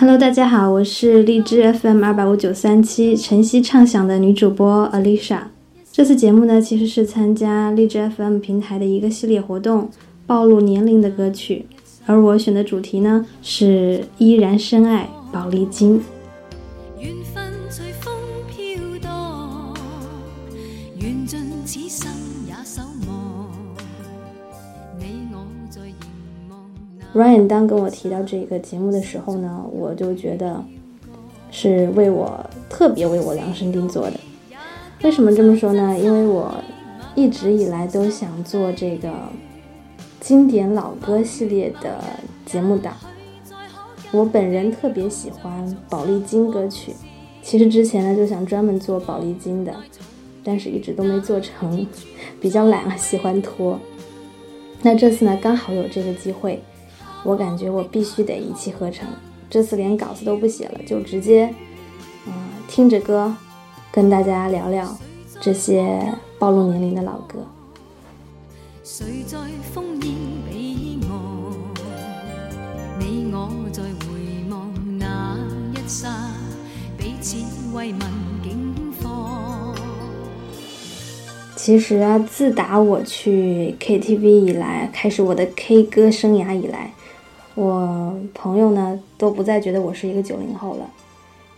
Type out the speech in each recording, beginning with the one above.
Hello，大家好，我是荔枝 FM 二八五九三七晨曦畅想的女主播 Alicia。这次节目呢，其实是参加荔枝 FM 平台的一个系列活动，暴露年龄的歌曲。而我选的主题呢，是依然深爱宝丽金。Ryan 当跟我提到这个节目的时候呢，我就觉得是为我特别为我量身定做的。为什么这么说呢？因为我一直以来都想做这个经典老歌系列的节目档。我本人特别喜欢宝丽金歌曲，其实之前呢就想专门做宝丽金的，但是一直都没做成，比较懒啊，喜欢拖。那这次呢，刚好有这个机会。我感觉我必须得一气呵成，这次连稿子都不写了，就直接，嗯，听着歌，跟大家聊聊这些暴露年龄的老歌。其实啊，自打我去 KTV 以来，开始我的 K 歌生涯以来。我朋友呢都不再觉得我是一个九零后了，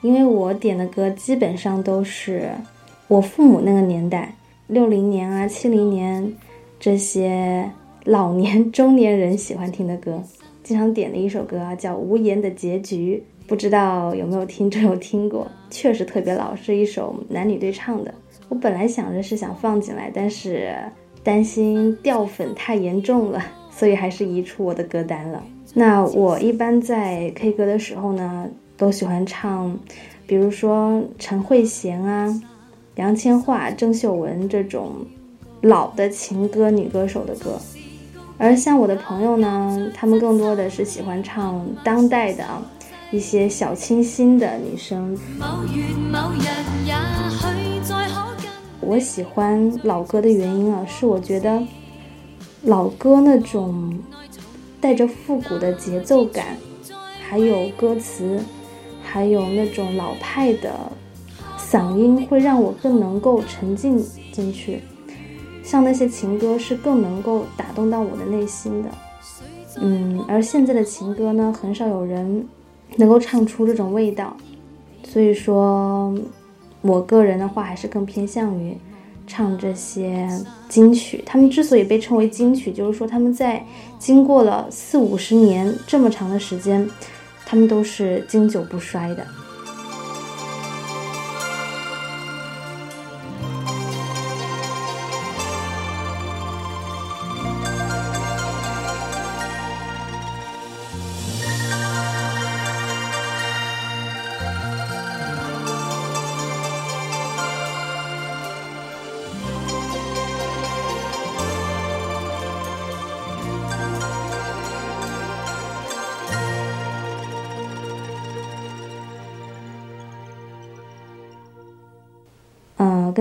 因为我点的歌基本上都是我父母那个年代，六零年啊、七零年这些老年中年人喜欢听的歌。经常点的一首歌啊，叫《无言的结局》，不知道有没有听众有听过？确实特别老，是一首男女对唱的。我本来想着是想放进来，但是担心掉粉太严重了，所以还是移出我的歌单了。那我一般在 K 歌的时候呢，都喜欢唱，比如说陈慧娴啊、杨千嬅、郑秀文这种老的情歌女歌手的歌，而像我的朋友呢，他们更多的是喜欢唱当代的啊一些小清新的女生。我喜欢老歌的原因啊，是我觉得老歌那种。带着复古的节奏感，还有歌词，还有那种老派的嗓音，会让我更能够沉浸进去。像那些情歌是更能够打动到我的内心的。嗯，而现在的情歌呢，很少有人能够唱出这种味道。所以说，我个人的话还是更偏向于。唱这些金曲，他们之所以被称为金曲，就是说他们在经过了四五十年这么长的时间，他们都是经久不衰的。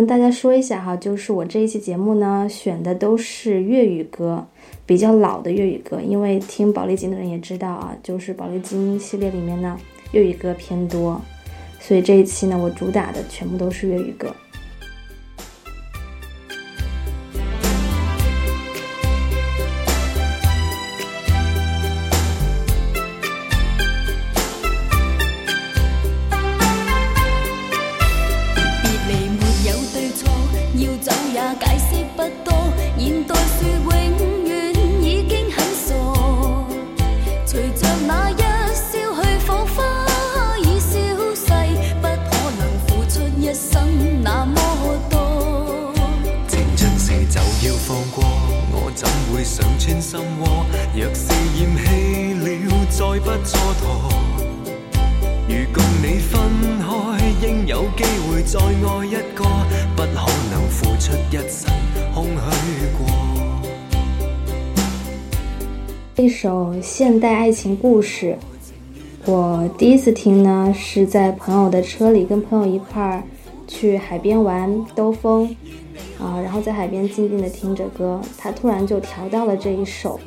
跟大家说一下哈，就是我这一期节目呢，选的都是粤语歌，比较老的粤语歌。因为听宝丽金的人也知道啊，就是宝丽金系列里面呢，粤语歌偏多，所以这一期呢，我主打的全部都是粤语歌。首现代爱情故事，我第一次听呢，是在朋友的车里，跟朋友一块儿去海边玩兜风，啊，然后在海边静静的听着歌，他突然就调到了这一首。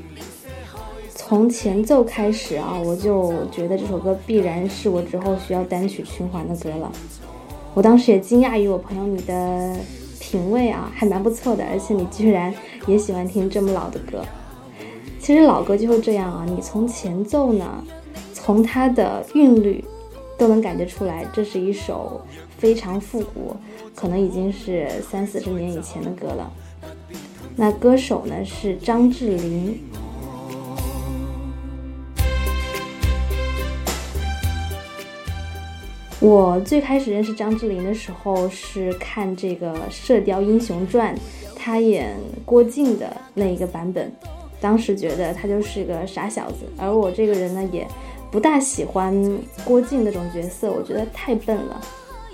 从前奏开始啊，我就觉得这首歌必然是我之后需要单曲循环的歌了。我当时也惊讶于我朋友你的品味啊，还蛮不错的，而且你居然也喜欢听这么老的歌。其实老歌就是这样啊，你从前奏呢，从它的韵律都能感觉出来，这是一首非常复古，可能已经是三四十年以前的歌了。那歌手呢是张智霖。我最开始认识张智霖的时候是看这个《射雕英雄传》，他演郭靖的那一个版本，当时觉得他就是个傻小子，而我这个人呢也不大喜欢郭靖那种角色，我觉得太笨了，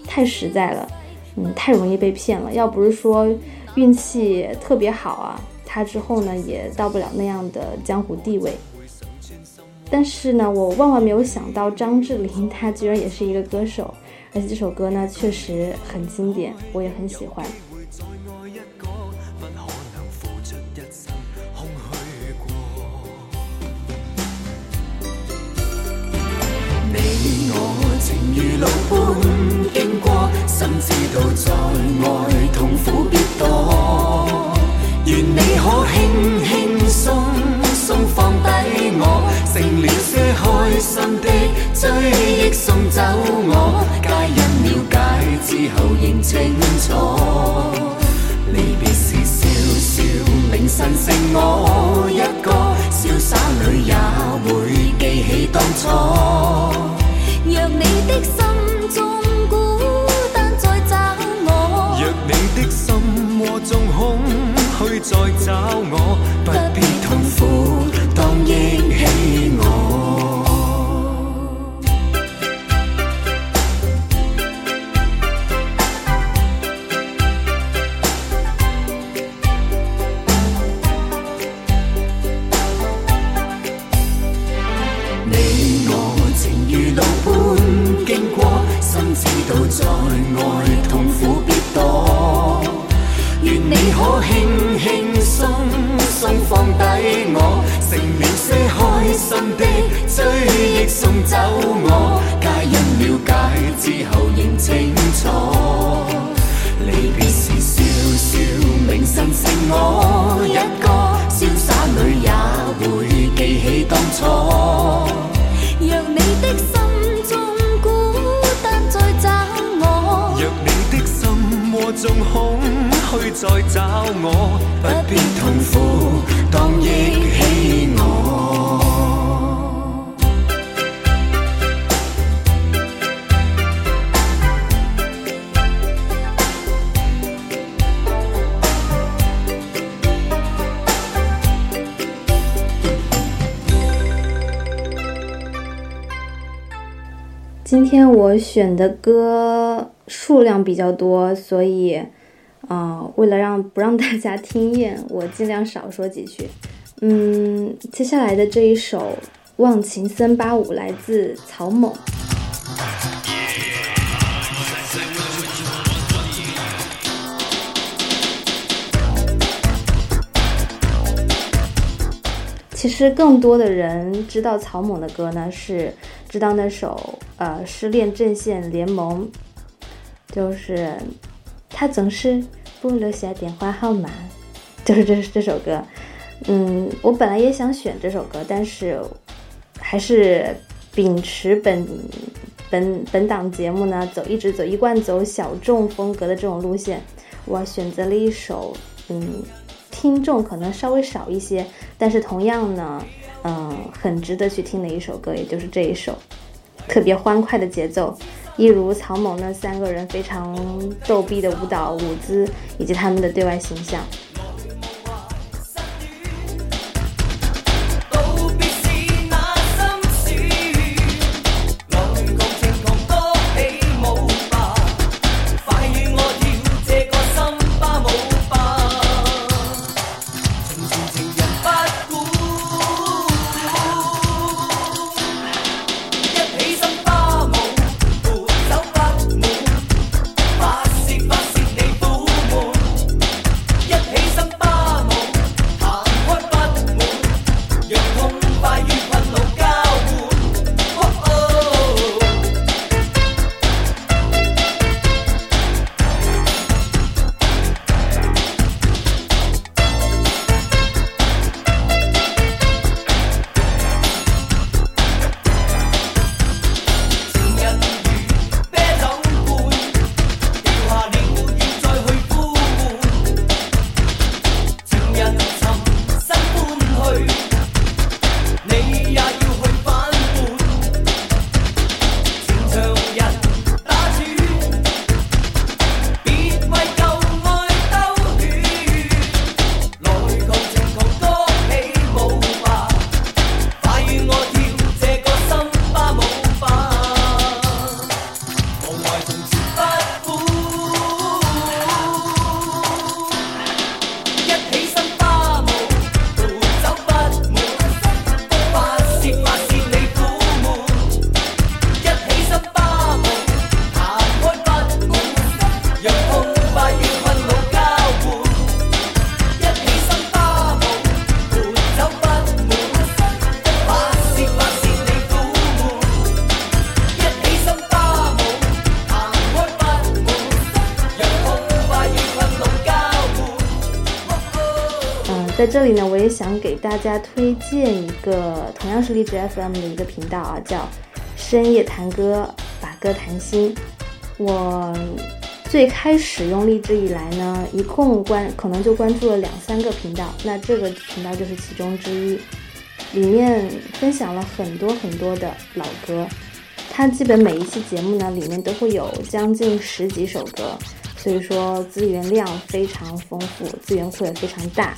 太实在了，嗯，太容易被骗了。要不是说运气特别好啊，他之后呢也到不了那样的江湖地位。但是呢，我万万没有想到张智霖他居然也是一个歌手，而且这首歌呢确实很经典，我也很喜欢。如路般经过，心知道在外痛苦必多，愿你可轻轻松松放低我。成了些开心的追忆，送走我。皆因了解之后认清楚，离别时笑笑，明晨剩我一个，潇洒里也会记起当初。去再找我，起当初。若你的心中孤单再找我，若你的心窝中空虚再找我，不必痛苦，当忆选的歌数量比较多，所以，啊，为了让不让大家听厌，我尽量少说几句。嗯，接下来的这一首《忘情森巴舞》来自曹猛。其实更多的人知道曹猛的歌呢，是知道那首呃《失恋阵线联盟》，就是他总是不留下电话号码，就是这这首歌。嗯，我本来也想选这首歌，但是还是秉持本本本档节目呢走一直走一贯走小众风格的这种路线，我选择了一首嗯。听众可能稍微少一些，但是同样呢，嗯，很值得去听的一首歌，也就是这一首，特别欢快的节奏，一如曹猛那三个人非常逗逼的舞蹈舞姿，以及他们的对外形象。大家推荐一个同样是荔枝 FM 的一个频道啊，叫深夜谈歌，把歌谈心。我最开始用荔枝以来呢，一共关可能就关注了两三个频道，那这个频道就是其中之一。里面分享了很多很多的老歌，它基本每一期节目呢，里面都会有将近十几首歌，所以说资源量非常丰富，资源库也非常大。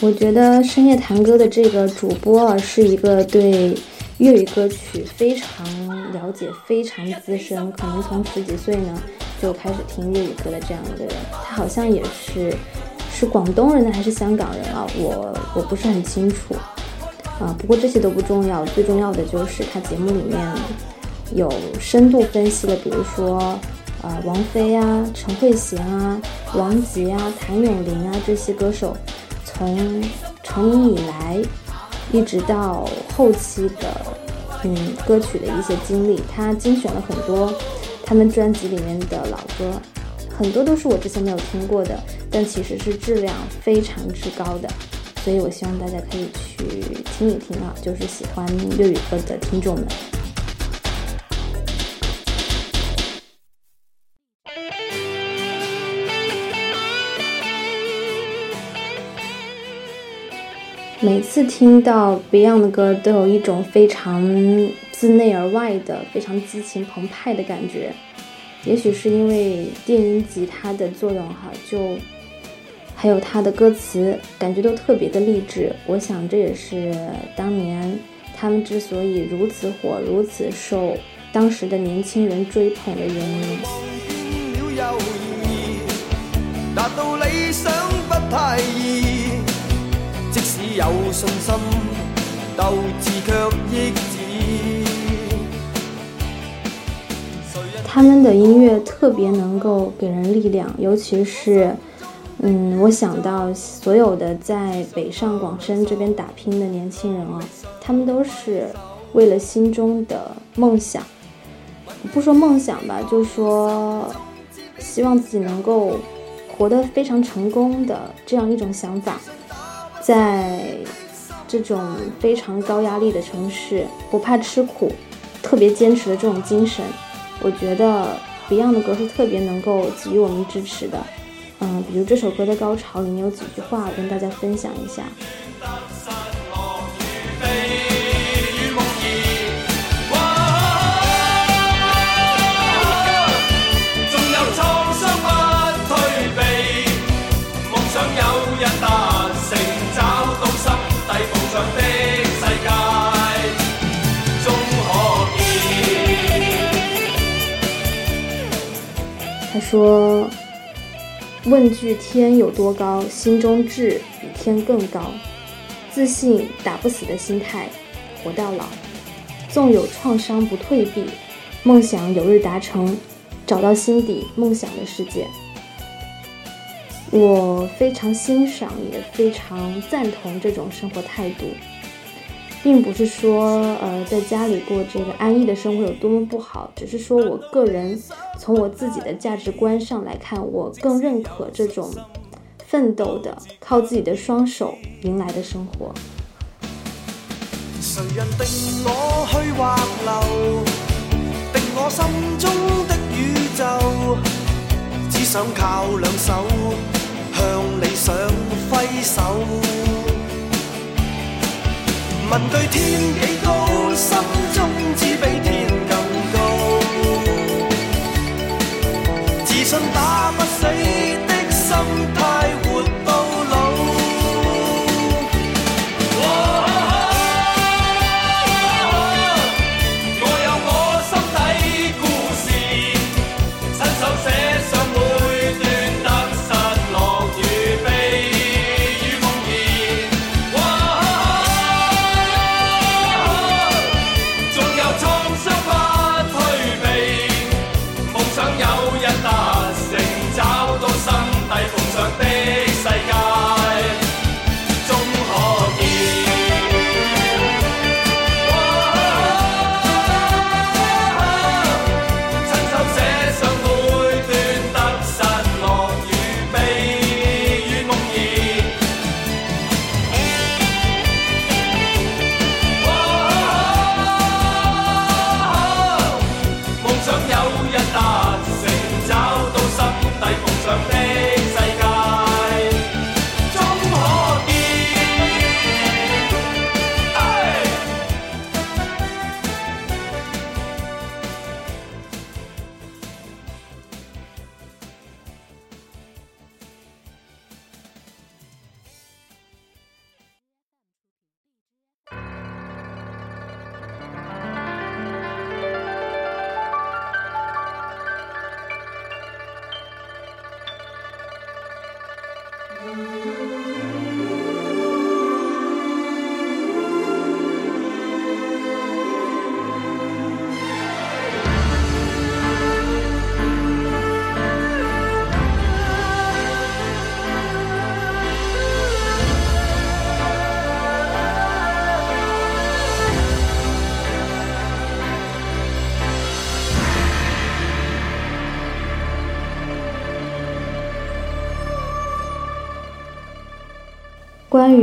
我觉得深夜谈歌的这个主播啊，是一个对粤语歌曲非常了解、非常资深，可能从十几岁呢就开始听粤语歌的这样一个人。他好像也是是广东人呢，还是香港人啊？我我不是很清楚。啊，不过这些都不重要，最重要的就是他节目里面有深度分析了，比如说，呃，王菲啊、陈慧娴啊、王杰啊、谭咏麟啊这些歌手从成名以来一直到后期的，嗯，歌曲的一些经历，他精选了很多他们专辑里面的老歌，很多都是我之前没有听过的，但其实是质量非常之高的。所以，我希望大家可以去听一听啊，就是喜欢粤语歌的听众们。每次听到 Beyond 的歌，都有一种非常自内而外的、非常激情澎湃的感觉。也许是因为电音吉他的作用，哈，就。还有他的歌词，感觉都特别的励志。我想这也是当年他们之所以如此火、如此受当时的年轻人追捧的原因。有信心，斗志却抑止他们的音乐特别能够给人力量，尤其是。嗯，我想到所有的在北上广深这边打拼的年轻人啊，他们都是为了心中的梦想，不说梦想吧，就说希望自己能够活得非常成功的这样一种想法，在这种非常高压力的城市，不怕吃苦，特别坚持的这种精神，我觉得 Beyond 的歌是特别能够给予我们支持的。嗯，比如这首歌的高潮里面有几句话我跟大家分享一下。说。问句天有多高，心中志比天更高。自信打不死的心态，活到老。纵有创伤不退避，梦想有日达成，找到心底梦想的世界。我非常欣赏，也非常赞同这种生活态度。并不是说，呃，在家里过这个安逸的生活有多么不好，只是说我个人从我自己的价值观上来看，我更认可这种奋斗的、靠自己的双手迎来的生活。谁人定我去或留，定我心中的宇宙，只想靠两手向理想挥手。问对天几高，心中只比天更高。自信打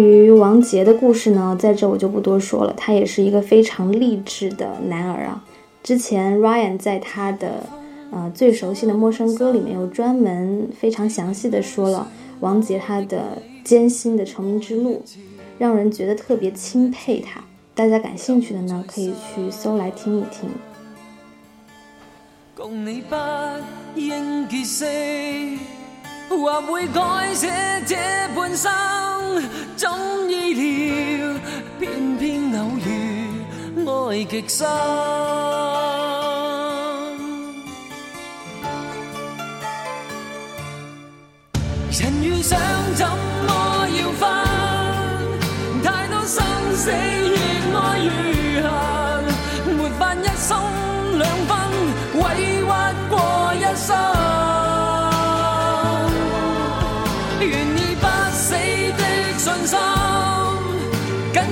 于王杰的故事呢，在这我就不多说了。他也是一个非常励志的男儿啊。之前 Ryan 在他的呃最熟悉的陌生歌里面，有专门非常详细的说了王杰他的艰辛的成名之路，让人觉得特别钦佩他。大家感兴趣的呢，可以去搜来听一听。共你不应结识，或会改写这半生，怎意料偏偏偶遇爱极深。人遇上怎么要分？太多生死热爱如恨，没法一生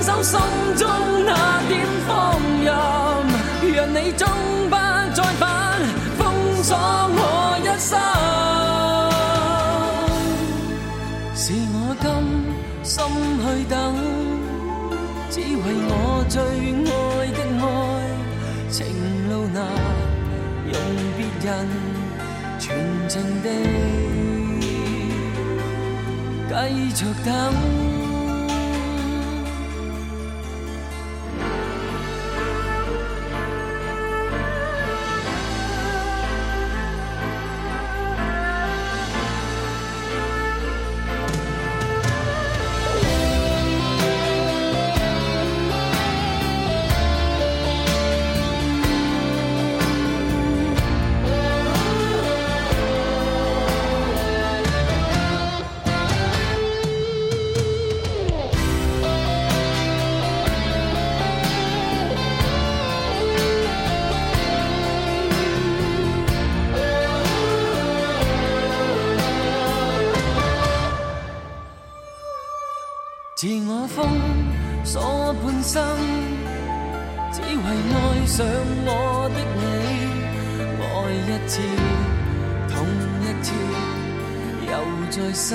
紧守心中那点放任，让你终不再返，封锁我一生。是我甘心去等，只为我最爱的爱，情路难，用别人全情地继续等。生，只为爱上我的你，爱一次，痛一次，又再生。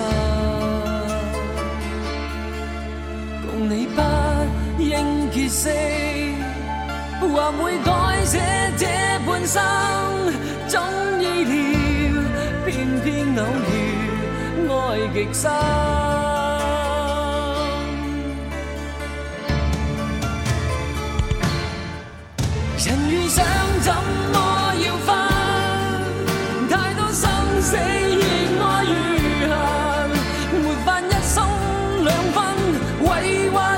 共你不应结识，或会改写这半生，怎意料偏偏偶遇爱极深。anyone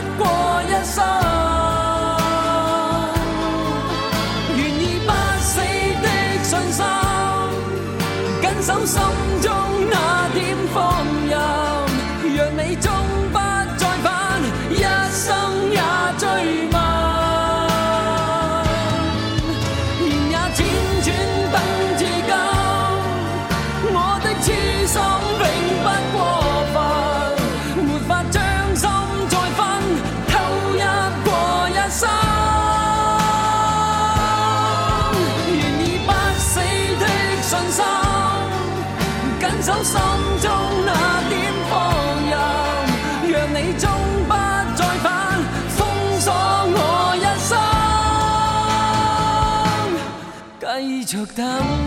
等。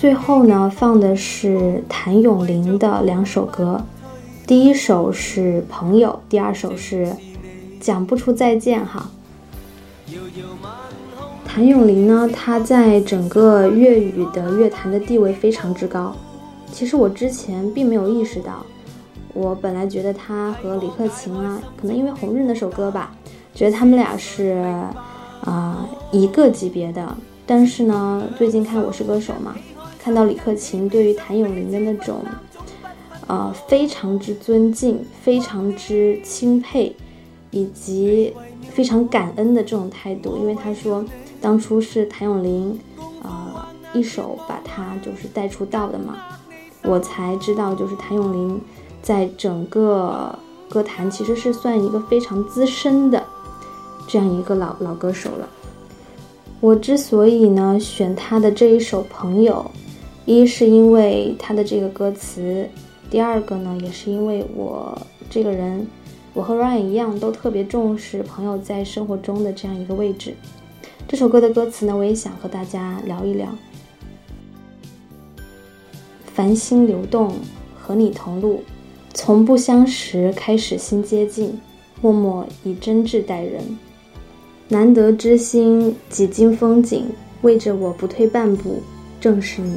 最后呢，放的是谭咏麟的两首歌，第一首是《朋友》，第二首是《讲不出再见》哈。谭咏麟呢，他在整个粤语的乐坛的地位非常之高。其实我之前并没有意识到，我本来觉得他和李克勤啊，可能因为《红日》那首歌吧，觉得他们俩是啊、一个级别的。但是呢，最近看《我是歌手》嘛，看到李克勤对于谭咏麟的那种，呃，非常之尊敬、非常之钦佩，以及非常感恩的这种态度，因为他说当初是谭咏麟，呃，一手把他就是带出道的嘛，我才知道就是谭咏麟在整个歌坛其实是算一个非常资深的这样一个老老歌手了。我之所以呢选他的这一首《朋友》，一是因为他的这个歌词，第二个呢也是因为我这个人，我和 Ryan 一样都特别重视朋友在生活中的这样一个位置。这首歌的歌词呢，我也想和大家聊一聊。繁星流动，和你同路，从不相识开始新接近，默默以真挚待人。难得知心，几经风景，为着我不退半步，正是你。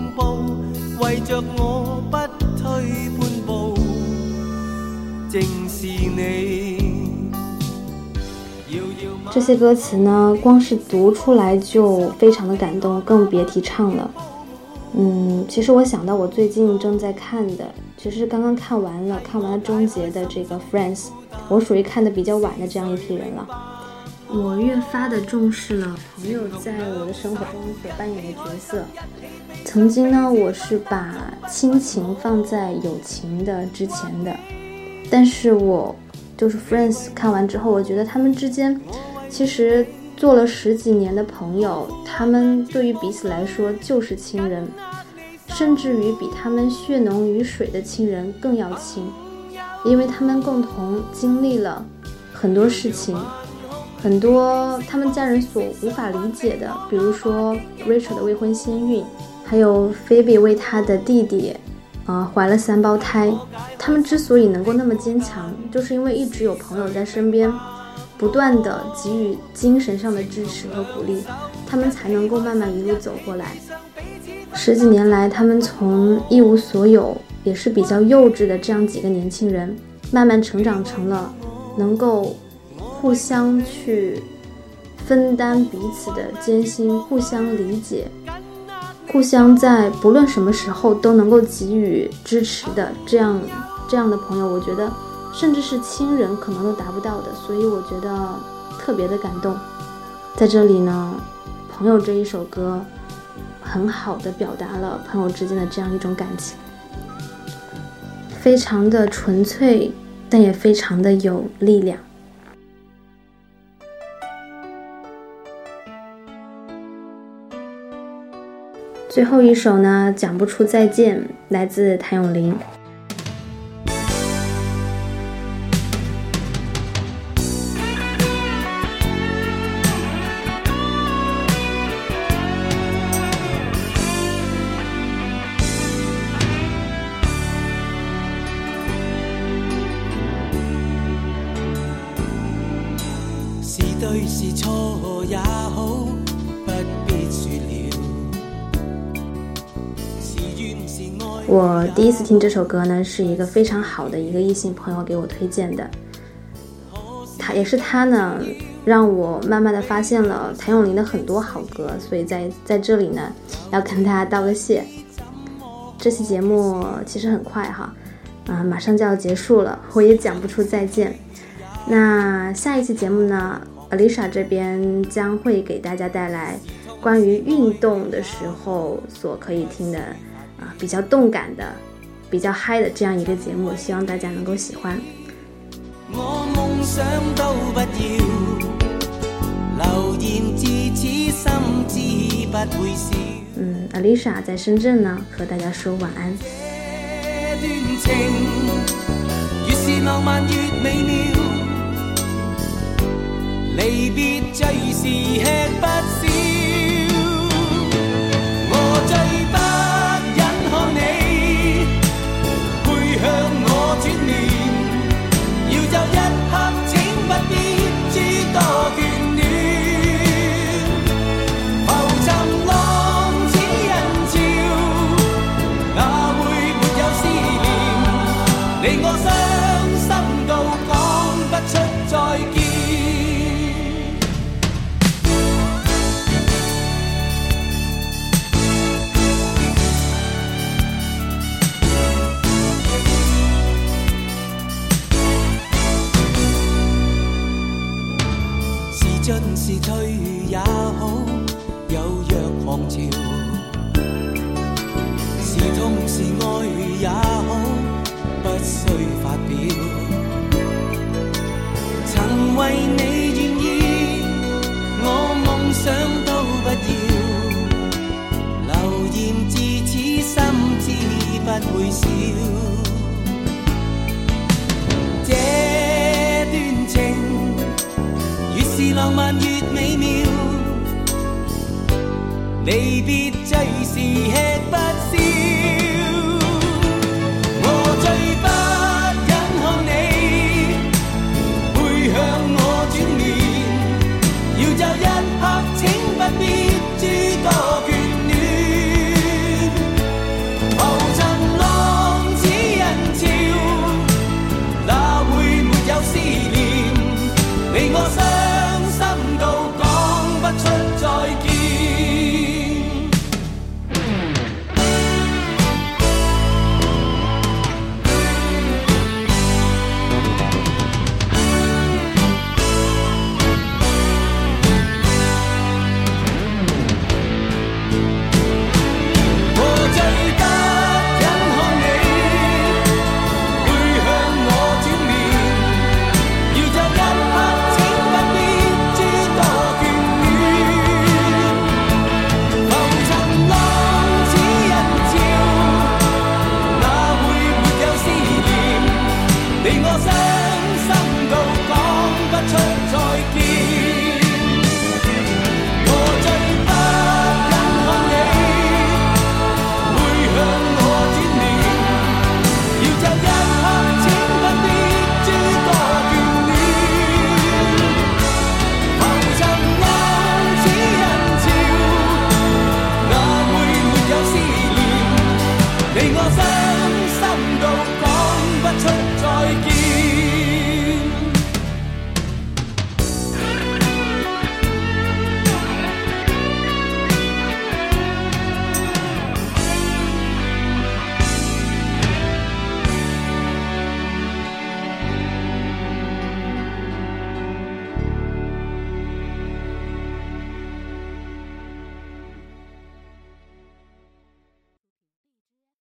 暴，為着我不退半步，正是你。这些歌词呢，光是读出来就非常的感动，更别提唱了。嗯，其实我想到我最近正在看的，其实刚刚看完了，看完了终结的这个 Friends，我属于看的比较晚的这样一批人了。我越发的重视了朋友在我的生活中所扮演的角色。曾经呢，我是把亲情放在友情的之前的，但是我就是 Friends 看完之后，我觉得他们之间其实做了十几年的朋友，他们对于彼此来说就是亲人，甚至于比他们血浓于水的亲人更要亲，因为他们共同经历了很多事情。很多他们家人所无法理解的，比如说 Rachel 的未婚先孕，还有 Phoebe 为她的弟弟，啊、怀了三胞胎。他们之所以能够那么坚强，就是因为一直有朋友在身边，不断的给予精神上的支持和鼓励，他们才能够慢慢一路走过来。十几年来，他们从一无所有，也是比较幼稚的这样几个年轻人，慢慢成长成了能够。互相去分担彼此的艰辛，互相理解，互相在不论什么时候都能够给予支持的这样这样的朋友，我觉得甚至是亲人可能都达不到的，所以我觉得特别的感动。在这里呢，朋友这一首歌很好的表达了朋友之间的这样一种感情，非常的纯粹，但也非常的有力量。最后一首呢，讲不出再见，来自谭咏麟。第一次听这首歌呢是一个非常好的一个异性朋友给我推荐的。他也是他呢让我慢慢的发现了谭咏麟的很多好歌所以在在这里呢要跟大家道个谢。这期节目其实很快哈啊马上就要结束了我也讲不出再见。那下一期节目呢 alicia 这边将会给大家带来关于运动的时候所可以听的啊，比较动感的、比较嗨的这样一个节目，希望大家能够喜欢。言此心知不。嗯，Alisa 在深圳呢，和大家说晚安。最是吃不消，我。就一刻。